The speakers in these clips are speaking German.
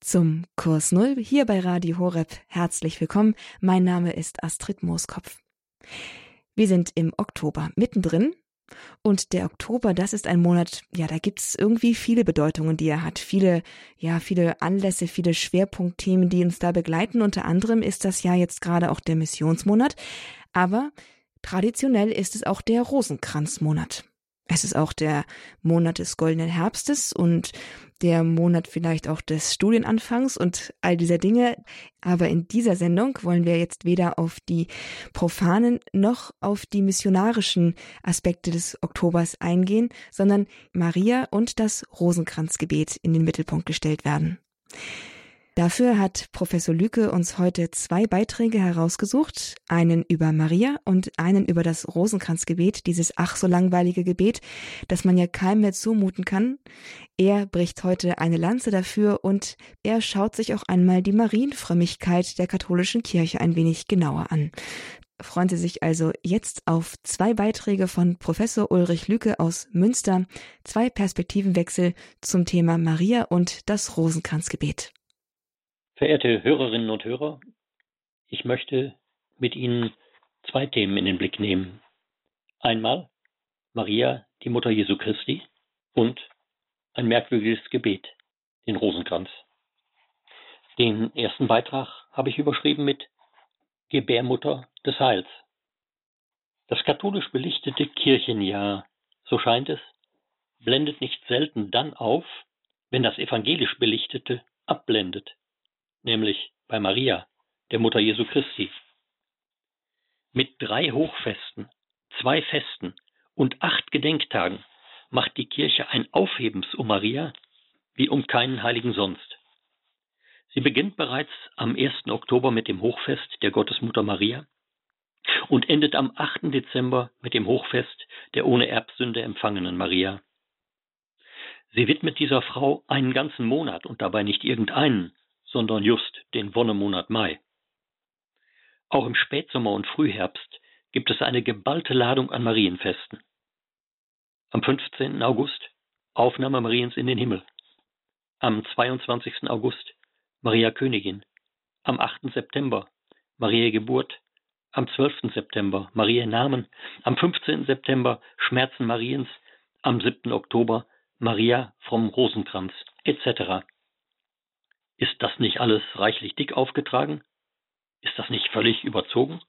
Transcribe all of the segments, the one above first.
zum Kurs Null hier bei Radio Horeb. Herzlich willkommen. Mein Name ist Astrid Mooskopf. Wir sind im Oktober mittendrin. Und der Oktober, das ist ein Monat, ja, da gibt es irgendwie viele Bedeutungen, die er hat. Viele, ja, viele Anlässe, viele Schwerpunktthemen, die uns da begleiten. Unter anderem ist das ja jetzt gerade auch der Missionsmonat. Aber traditionell ist es auch der Rosenkranzmonat. Es ist auch der Monat des goldenen Herbstes und der Monat vielleicht auch des Studienanfangs und all dieser Dinge. Aber in dieser Sendung wollen wir jetzt weder auf die profanen noch auf die missionarischen Aspekte des Oktobers eingehen, sondern Maria und das Rosenkranzgebet in den Mittelpunkt gestellt werden. Dafür hat Professor Lücke uns heute zwei Beiträge herausgesucht, einen über Maria und einen über das Rosenkranzgebet, dieses ach so langweilige Gebet, das man ja keinem mehr zumuten kann. Er bricht heute eine Lanze dafür und er schaut sich auch einmal die Marienfrömmigkeit der katholischen Kirche ein wenig genauer an. Freuen Sie sich also jetzt auf zwei Beiträge von Professor Ulrich Lücke aus Münster, zwei Perspektivenwechsel zum Thema Maria und das Rosenkranzgebet. Verehrte Hörerinnen und Hörer, ich möchte mit Ihnen zwei Themen in den Blick nehmen. Einmal Maria, die Mutter Jesu Christi, und ein merkwürdiges Gebet, den Rosenkranz. Den ersten Beitrag habe ich überschrieben mit Gebärmutter des Heils. Das katholisch belichtete Kirchenjahr, so scheint es, blendet nicht selten dann auf, wenn das evangelisch belichtete abblendet nämlich bei Maria, der Mutter Jesu Christi. Mit drei Hochfesten, zwei Festen und acht Gedenktagen macht die Kirche ein Aufhebens um Maria wie um keinen Heiligen sonst. Sie beginnt bereits am 1. Oktober mit dem Hochfest der Gottesmutter Maria und endet am 8. Dezember mit dem Hochfest der ohne Erbsünde empfangenen Maria. Sie widmet dieser Frau einen ganzen Monat und dabei nicht irgendeinen, sondern just den Wonnemonat Mai. Auch im Spätsommer und Frühherbst gibt es eine geballte Ladung an Marienfesten. Am 15. August Aufnahme Mariens in den Himmel. Am 22. August Maria Königin. Am 8. September Maria Geburt. Am 12. September Maria Namen. Am 15. September Schmerzen Mariens. Am 7. Oktober Maria vom Rosenkranz etc. Ist das nicht alles reichlich dick aufgetragen? Ist das nicht völlig überzogen?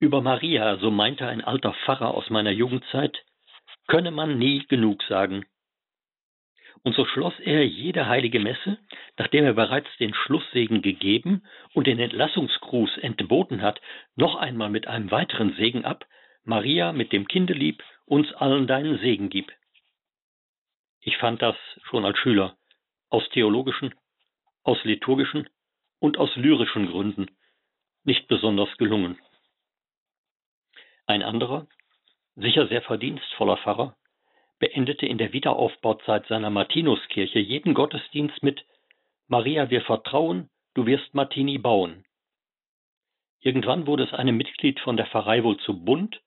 Über Maria, so meinte ein alter Pfarrer aus meiner Jugendzeit, könne man nie genug sagen. Und so schloss er jede heilige Messe, nachdem er bereits den Schlusssegen gegeben und den Entlassungsgruß entboten hat, noch einmal mit einem weiteren Segen ab, Maria mit dem Kindelieb uns allen deinen Segen gib. Ich fand das schon als Schüler aus theologischen, aus liturgischen und aus lyrischen Gründen nicht besonders gelungen. Ein anderer, sicher sehr verdienstvoller Pfarrer, beendete in der Wiederaufbauzeit seiner Martinuskirche jeden Gottesdienst mit Maria, wir vertrauen, du wirst Martini bauen. Irgendwann wurde es einem Mitglied von der Pfarrei wohl zu bunt,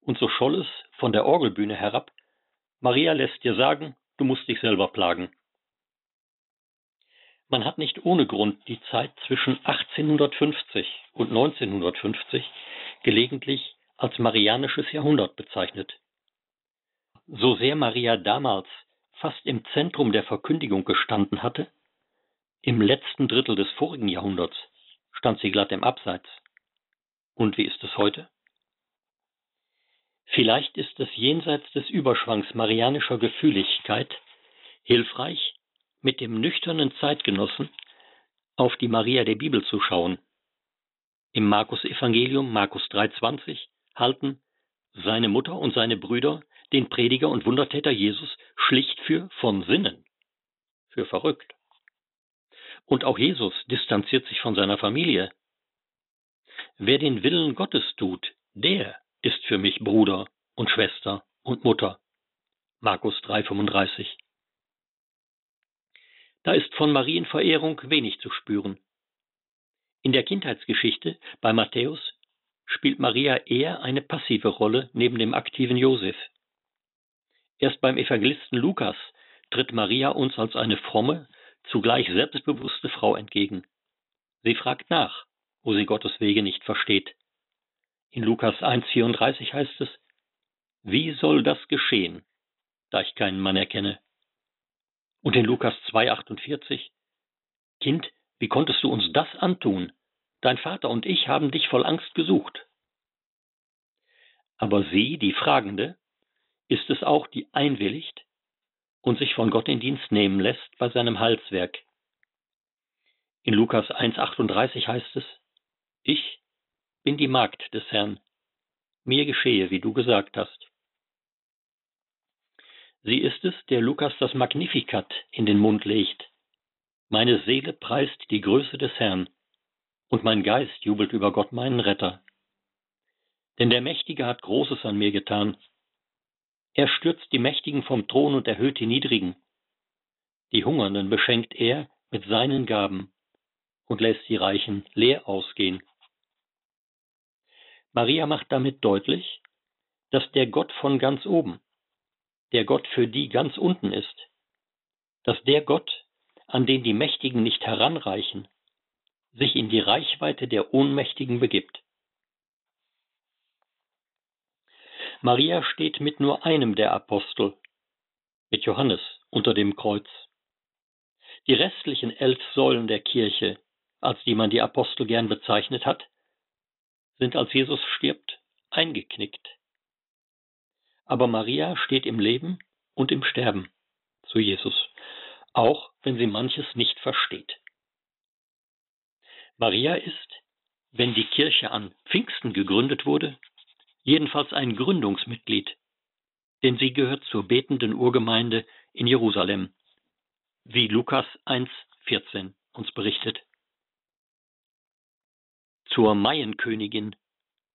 und so scholl es von der Orgelbühne herab Maria lässt dir sagen, du musst dich selber plagen. Man hat nicht ohne Grund die Zeit zwischen 1850 und 1950 gelegentlich als Marianisches Jahrhundert bezeichnet. So sehr Maria damals fast im Zentrum der Verkündigung gestanden hatte, im letzten Drittel des vorigen Jahrhunderts stand sie glatt im Abseits. Und wie ist es heute? Vielleicht ist es jenseits des Überschwangs marianischer Gefühligkeit hilfreich, mit dem nüchternen Zeitgenossen auf die Maria der Bibel zu schauen. Im Markus Evangelium Markus 3:20 halten seine Mutter und seine Brüder den Prediger und Wundertäter Jesus schlicht für von Sinnen, für verrückt. Und auch Jesus distanziert sich von seiner Familie. Wer den Willen Gottes tut, der ist für mich Bruder und Schwester und Mutter. Markus 3:35 da ist von Marienverehrung wenig zu spüren. In der Kindheitsgeschichte bei Matthäus spielt Maria eher eine passive Rolle neben dem aktiven Josef. Erst beim Evangelisten Lukas tritt Maria uns als eine fromme, zugleich selbstbewusste Frau entgegen. Sie fragt nach, wo sie Gottes Wege nicht versteht. In Lukas 1,34 heißt es, Wie soll das geschehen, da ich keinen Mann erkenne? Und in Lukas 2,48, Kind, wie konntest du uns das antun? Dein Vater und ich haben dich voll Angst gesucht. Aber sie, die Fragende, ist es auch, die einwilligt und sich von Gott in Dienst nehmen lässt bei seinem Heilswerk. In Lukas 1,38 heißt es, Ich bin die Magd des Herrn, mir geschehe, wie du gesagt hast. Sie ist es, der Lukas das Magnificat in den Mund legt. Meine Seele preist die Größe des Herrn, und mein Geist jubelt über Gott meinen Retter. Denn der Mächtige hat Großes an mir getan. Er stürzt die Mächtigen vom Thron und erhöht die Niedrigen. Die Hungernden beschenkt er mit seinen Gaben und lässt die Reichen leer ausgehen. Maria macht damit deutlich, dass der Gott von ganz oben, der Gott für die ganz unten ist, dass der Gott, an den die Mächtigen nicht heranreichen, sich in die Reichweite der Ohnmächtigen begibt. Maria steht mit nur einem der Apostel, mit Johannes, unter dem Kreuz. Die restlichen elf Säulen der Kirche, als die man die Apostel gern bezeichnet hat, sind als Jesus stirbt eingeknickt. Aber Maria steht im Leben und im Sterben zu Jesus, auch wenn sie manches nicht versteht. Maria ist, wenn die Kirche an Pfingsten gegründet wurde, jedenfalls ein Gründungsmitglied, denn sie gehört zur betenden Urgemeinde in Jerusalem, wie Lukas 1,14 uns berichtet. Zur Maienkönigin,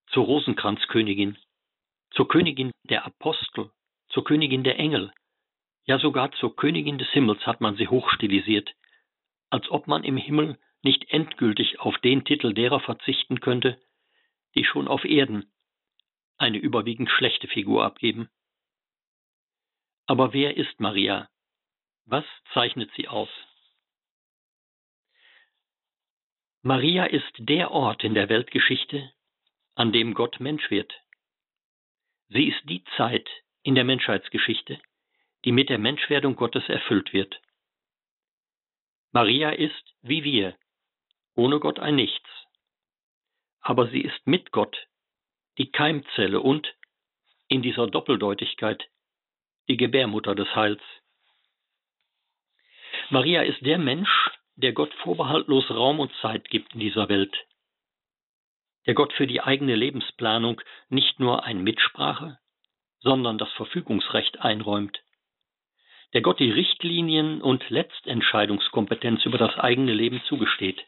zur Rosenkranzkönigin, zur Königin der Apostel, zur Königin der Engel, ja sogar zur Königin des Himmels hat man sie hochstilisiert, als ob man im Himmel nicht endgültig auf den Titel derer verzichten könnte, die schon auf Erden eine überwiegend schlechte Figur abgeben. Aber wer ist Maria? Was zeichnet sie aus? Maria ist der Ort in der Weltgeschichte, an dem Gott Mensch wird. Sie ist die Zeit in der Menschheitsgeschichte, die mit der Menschwerdung Gottes erfüllt wird. Maria ist, wie wir, ohne Gott ein Nichts. Aber sie ist mit Gott die Keimzelle und, in dieser Doppeldeutigkeit, die Gebärmutter des Heils. Maria ist der Mensch, der Gott vorbehaltlos Raum und Zeit gibt in dieser Welt, der Gott für die eigene Lebensplanung nicht nur ein Mitsprache, sondern das Verfügungsrecht einräumt, der Gott die Richtlinien und Letztentscheidungskompetenz über das eigene Leben zugesteht.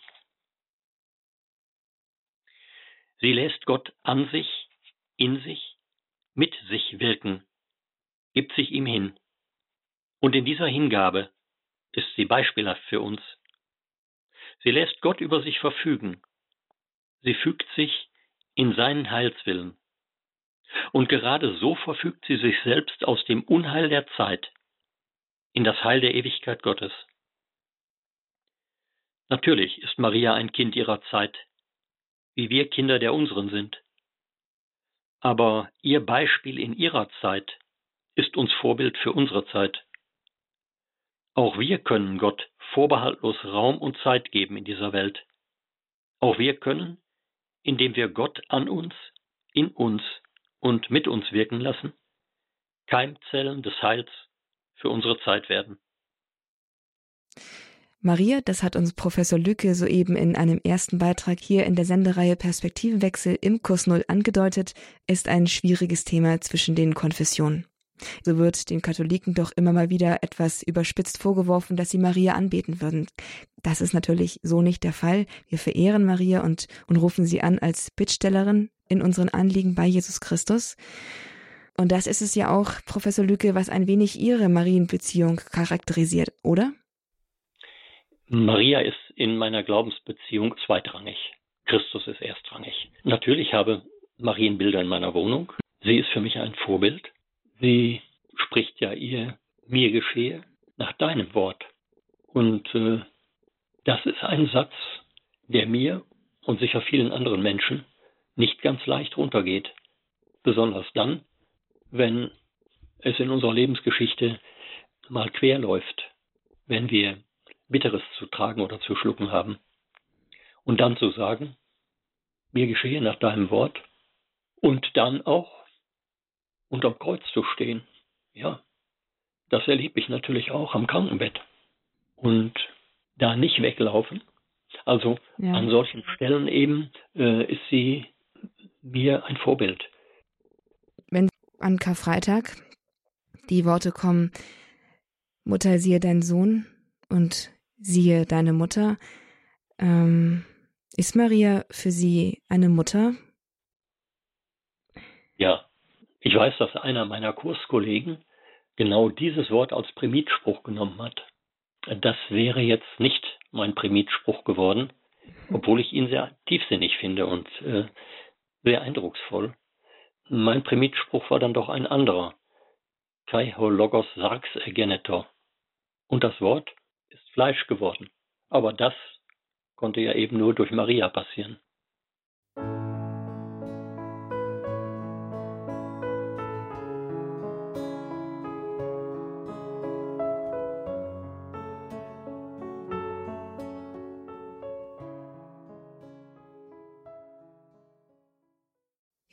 Sie lässt Gott an sich, in sich, mit sich wirken, gibt sich ihm hin. Und in dieser Hingabe ist sie beispielhaft für uns. Sie lässt Gott über sich verfügen. Sie fügt sich in seinen Heilswillen. Und gerade so verfügt sie sich selbst aus dem Unheil der Zeit in das Heil der Ewigkeit Gottes. Natürlich ist Maria ein Kind ihrer Zeit, wie wir Kinder der unseren sind. Aber ihr Beispiel in ihrer Zeit ist uns Vorbild für unsere Zeit. Auch wir können Gott vorbehaltlos Raum und Zeit geben in dieser Welt. Auch wir können, indem wir Gott an uns, in uns und mit uns wirken lassen, Keimzellen des Heils für unsere Zeit werden. Maria, das hat uns Professor Lücke soeben in einem ersten Beitrag hier in der Sendereihe Perspektivenwechsel im Kurs Null angedeutet, ist ein schwieriges Thema zwischen den Konfessionen. So wird den Katholiken doch immer mal wieder etwas überspitzt vorgeworfen, dass sie Maria anbeten würden. Das ist natürlich so nicht der Fall. Wir verehren Maria und, und rufen sie an als Bittstellerin in unseren Anliegen bei Jesus Christus. Und das ist es ja auch, Professor Lücke, was ein wenig Ihre Marienbeziehung charakterisiert, oder? Maria ist in meiner Glaubensbeziehung zweitrangig. Christus ist erstrangig. Natürlich habe Marienbilder in meiner Wohnung. Sie ist für mich ein Vorbild. Sie spricht ja ihr mir geschehe nach deinem Wort. Und äh, das ist ein Satz, der mir und sicher vielen anderen Menschen nicht ganz leicht runtergeht. Besonders dann, wenn es in unserer Lebensgeschichte mal quer läuft, wenn wir Bitteres zu tragen oder zu schlucken haben. Und dann zu sagen, mir geschehe nach deinem Wort und dann auch unterm Kreuz zu stehen. Ja, das erlebe ich natürlich auch am Krankenbett. Und da nicht weglaufen. Also ja. an solchen Stellen eben äh, ist sie mir ein Vorbild. Wenn an Karfreitag die Worte kommen, Mutter, siehe deinen Sohn und siehe deine Mutter, ähm, ist Maria für Sie eine Mutter? Ja, ich weiß, dass einer meiner Kurskollegen genau dieses Wort als Primitspruch genommen hat. Das wäre jetzt nicht mein Primitspruch geworden, obwohl ich ihn sehr tiefsinnig finde und äh, sehr eindrucksvoll. Mein Primitspruch war dann doch ein anderer. Kai ho logos sarx ergenetor. Und das Wort ist Fleisch geworden. Aber das konnte ja eben nur durch Maria passieren.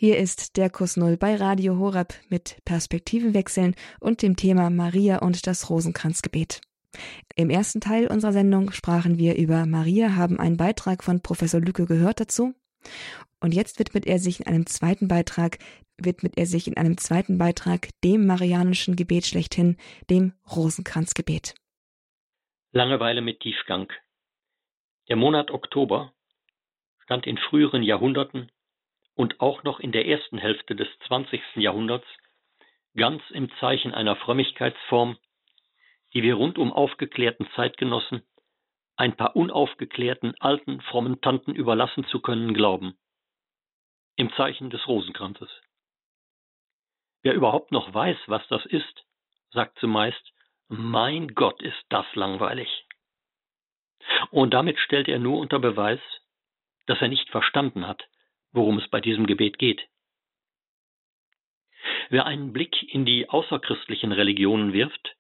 Hier ist der Kurs Null bei Radio Horeb mit Perspektivenwechseln und dem Thema Maria und das Rosenkranzgebet. Im ersten Teil unserer Sendung sprachen wir über Maria, haben einen Beitrag von Professor Lücke gehört dazu. Und jetzt widmet er sich in einem zweiten Beitrag, widmet er sich in einem zweiten Beitrag dem marianischen Gebet schlechthin, dem Rosenkranzgebet. Langeweile mit Tiefgang. Der Monat Oktober stand in früheren Jahrhunderten und auch noch in der ersten Hälfte des 20. Jahrhunderts ganz im Zeichen einer Frömmigkeitsform, die wir rundum aufgeklärten Zeitgenossen ein paar unaufgeklärten alten frommen Tanten überlassen zu können glauben. Im Zeichen des Rosenkranzes. Wer überhaupt noch weiß, was das ist, sagt zumeist, mein Gott ist das langweilig. Und damit stellt er nur unter Beweis, dass er nicht verstanden hat, worum es bei diesem Gebet geht. Wer einen Blick in die außerchristlichen Religionen wirft,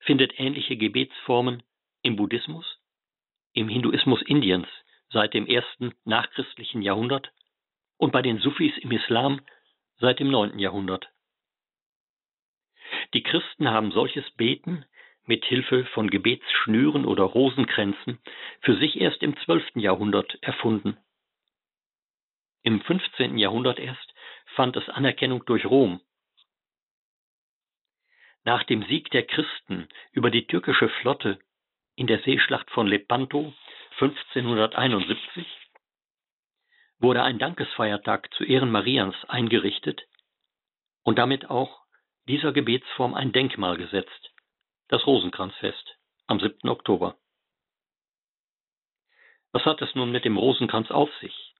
findet ähnliche Gebetsformen im Buddhismus, im Hinduismus Indiens seit dem ersten nachchristlichen Jahrhundert und bei den Sufis im Islam seit dem neunten Jahrhundert. Die Christen haben solches Beten mit Hilfe von Gebetsschnüren oder Rosenkränzen für sich erst im zwölften Jahrhundert erfunden. Im 15. Jahrhundert erst fand es Anerkennung durch Rom. Nach dem Sieg der Christen über die türkische Flotte in der Seeschlacht von Lepanto 1571 wurde ein Dankesfeiertag zu Ehren Marians eingerichtet und damit auch dieser Gebetsform ein Denkmal gesetzt, das Rosenkranzfest am 7. Oktober. Was hat es nun mit dem Rosenkranz auf sich?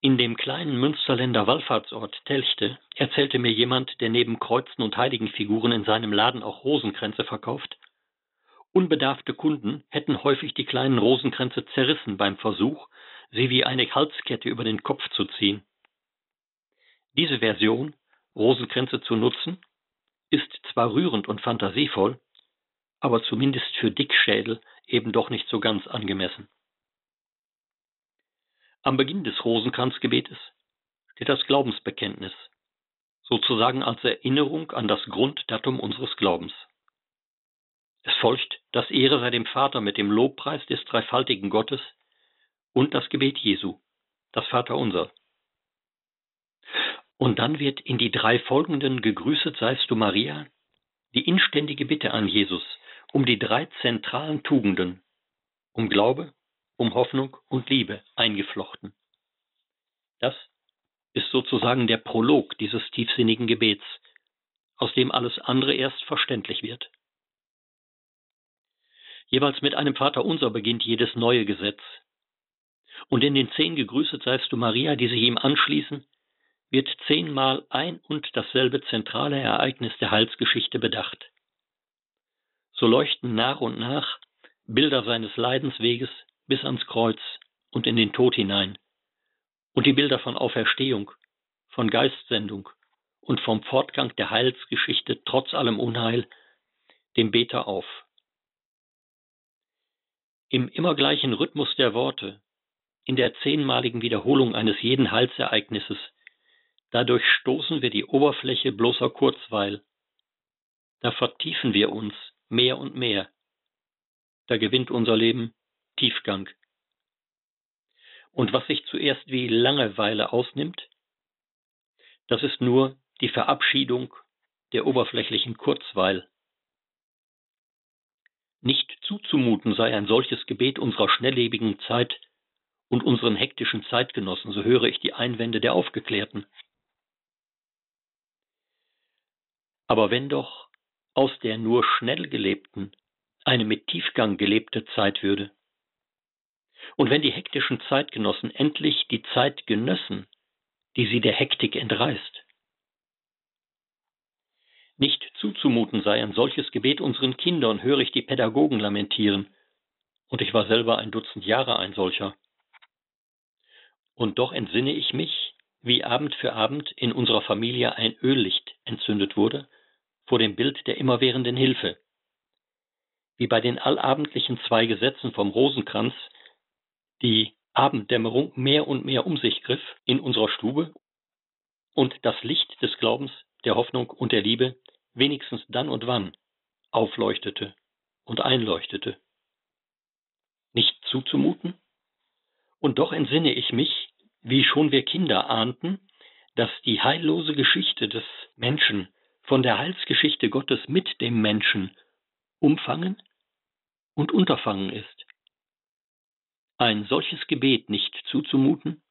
In dem kleinen Münsterländer Wallfahrtsort Telchte erzählte mir jemand, der neben Kreuzen und Heiligenfiguren in seinem Laden auch Rosenkränze verkauft, unbedarfte Kunden hätten häufig die kleinen Rosenkränze zerrissen beim Versuch, sie wie eine Halskette über den Kopf zu ziehen. Diese Version, Rosenkränze zu nutzen, ist zwar rührend und fantasievoll, aber zumindest für Dickschädel eben doch nicht so ganz angemessen. Am Beginn des Rosenkranzgebetes steht das Glaubensbekenntnis, sozusagen als Erinnerung an das Grunddatum unseres Glaubens. Es folgt das Ehre sei dem Vater mit dem Lobpreis des dreifaltigen Gottes und das Gebet Jesu, das Vaterunser. Und dann wird in die drei folgenden Gegrüßet seist du Maria die inständige Bitte an Jesus um die drei zentralen Tugenden, um Glaube, um Hoffnung und Liebe eingeflochten. Das ist sozusagen der Prolog dieses tiefsinnigen Gebets, aus dem alles andere erst verständlich wird. Jeweils mit einem Vater unser beginnt jedes neue Gesetz. Und in den zehn Gegrüßet seist du Maria, die sich ihm anschließen, wird zehnmal ein und dasselbe zentrale Ereignis der Heilsgeschichte bedacht. so leuchten nach und nach Bilder seines Leidensweges bis ans Kreuz und in den Tod hinein und die Bilder von Auferstehung, von Geistsendung und vom Fortgang der Heilsgeschichte trotz allem Unheil dem Beter auf. Im immer gleichen Rhythmus der Worte, in der zehnmaligen Wiederholung eines jeden Heilsereignisses, dadurch stoßen wir die Oberfläche bloßer Kurzweil. Da vertiefen wir uns mehr und mehr. Da gewinnt unser Leben Tiefgang. Und was sich zuerst wie Langeweile ausnimmt, das ist nur die Verabschiedung der oberflächlichen Kurzweil. Nicht zuzumuten sei ein solches Gebet unserer schnelllebigen Zeit und unseren hektischen Zeitgenossen, so höre ich die Einwände der Aufgeklärten. Aber wenn doch aus der nur schnell gelebten eine mit Tiefgang gelebte Zeit würde, und wenn die hektischen Zeitgenossen endlich die Zeit genössen, die sie der Hektik entreißt, nicht zuzumuten sei ein solches Gebet unseren Kindern, höre ich die Pädagogen lamentieren. Und ich war selber ein Dutzend Jahre ein solcher. Und doch entsinne ich mich, wie Abend für Abend in unserer Familie ein Öllicht entzündet wurde, vor dem Bild der immerwährenden Hilfe. Wie bei den allabendlichen zwei Gesetzen vom Rosenkranz die Abenddämmerung mehr und mehr um sich griff in unserer Stube und das Licht des Glaubens, der Hoffnung und der Liebe wenigstens dann und wann aufleuchtete und einleuchtete. Nicht zuzumuten? Und doch entsinne ich mich, wie schon wir Kinder ahnten, dass die heillose Geschichte des Menschen von der Heilsgeschichte Gottes mit dem Menschen umfangen und unterfangen ist. Ein solches Gebet nicht zuzumuten?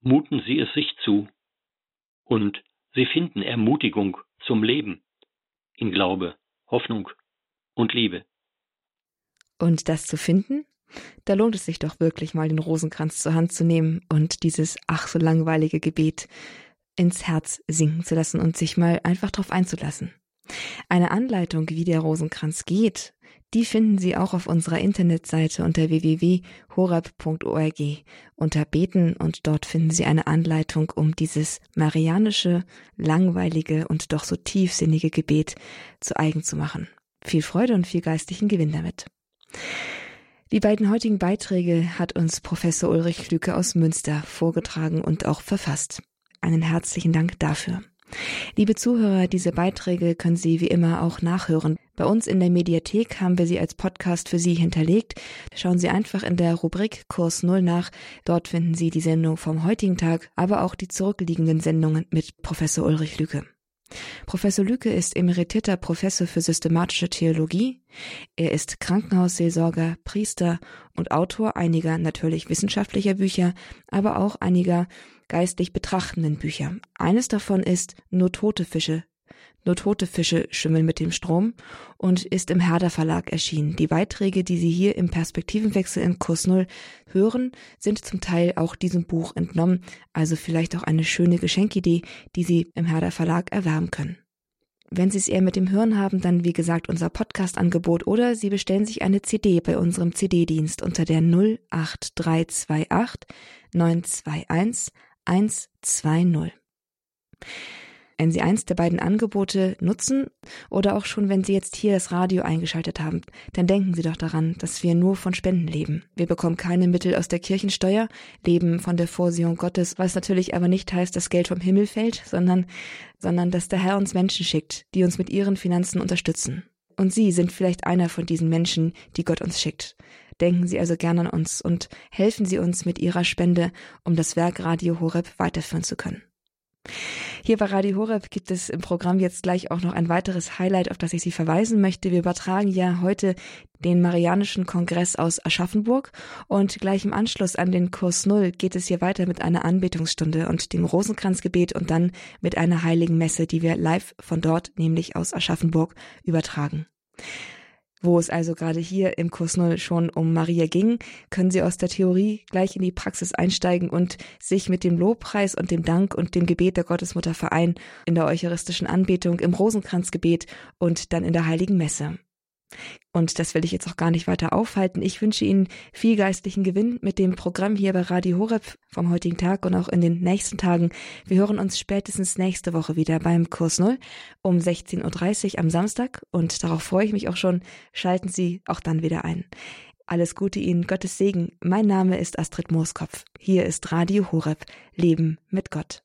Muten Sie es sich zu und Sie finden Ermutigung zum Leben in Glaube, Hoffnung und Liebe. Und das zu finden? Da lohnt es sich doch wirklich mal den Rosenkranz zur Hand zu nehmen und dieses ach so langweilige Gebet ins Herz sinken zu lassen und sich mal einfach drauf einzulassen. Eine Anleitung, wie der Rosenkranz geht, die finden Sie auch auf unserer Internetseite unter www.horab.org unter Beten und dort finden Sie eine Anleitung, um dieses marianische, langweilige und doch so tiefsinnige Gebet zu eigen zu machen. Viel Freude und viel geistlichen Gewinn damit. Die beiden heutigen Beiträge hat uns Professor Ulrich Lücke aus Münster vorgetragen und auch verfasst. Einen herzlichen Dank dafür. Liebe Zuhörer, diese Beiträge können Sie wie immer auch nachhören. Bei uns in der Mediathek haben wir sie als Podcast für Sie hinterlegt. Schauen Sie einfach in der Rubrik Kurs Null nach. Dort finden Sie die Sendung vom heutigen Tag, aber auch die zurückliegenden Sendungen mit Professor Ulrich Lücke. Professor Lücke ist emeritierter Professor für systematische Theologie. Er ist Krankenhausseelsorger, Priester und Autor einiger natürlich wissenschaftlicher Bücher, aber auch einiger geistlich betrachtenden Bücher. Eines davon ist Nur tote Fische. Nur tote Fische schwimmen mit dem Strom und ist im Herder Verlag erschienen. Die Beiträge, die Sie hier im Perspektivenwechsel in Kurs Null hören, sind zum Teil auch diesem Buch entnommen, also vielleicht auch eine schöne Geschenkidee, die Sie im Herder Verlag erwerben können. Wenn Sie es eher mit dem Hören haben, dann wie gesagt unser Podcast-Angebot oder Sie bestellen sich eine CD bei unserem CD-Dienst unter der 08328 921 120. Wenn Sie eins der beiden Angebote nutzen oder auch schon, wenn Sie jetzt hier das Radio eingeschaltet haben, dann denken Sie doch daran, dass wir nur von Spenden leben. Wir bekommen keine Mittel aus der Kirchensteuer, leben von der Vorsehung Gottes, was natürlich aber nicht heißt, dass Geld vom Himmel fällt, sondern, sondern dass der Herr uns Menschen schickt, die uns mit ihren Finanzen unterstützen. Und Sie sind vielleicht einer von diesen Menschen, die Gott uns schickt. Denken Sie also gerne an uns und helfen Sie uns mit Ihrer Spende, um das Werk Radio Horeb weiterführen zu können. Hier bei Radio Horeb gibt es im Programm jetzt gleich auch noch ein weiteres Highlight, auf das ich Sie verweisen möchte. Wir übertragen ja heute den Marianischen Kongress aus Aschaffenburg und gleich im Anschluss an den Kurs Null geht es hier weiter mit einer Anbetungsstunde und dem Rosenkranzgebet und dann mit einer heiligen Messe, die wir live von dort, nämlich aus Aschaffenburg, übertragen. Wo es also gerade hier im Kurs Null schon um Maria ging, können Sie aus der Theorie gleich in die Praxis einsteigen und sich mit dem Lobpreis und dem Dank und dem Gebet der Gottesmutter vereinen in der eucharistischen Anbetung, im Rosenkranzgebet und dann in der Heiligen Messe. Und das will ich jetzt auch gar nicht weiter aufhalten. Ich wünsche Ihnen viel geistlichen Gewinn mit dem Programm hier bei Radio Horeb vom heutigen Tag und auch in den nächsten Tagen. Wir hören uns spätestens nächste Woche wieder beim Kurs Null um 16.30 Uhr am Samstag und darauf freue ich mich auch schon. Schalten Sie auch dann wieder ein. Alles Gute Ihnen, Gottes Segen. Mein Name ist Astrid Mooskopf. Hier ist Radio Horeb. Leben mit Gott.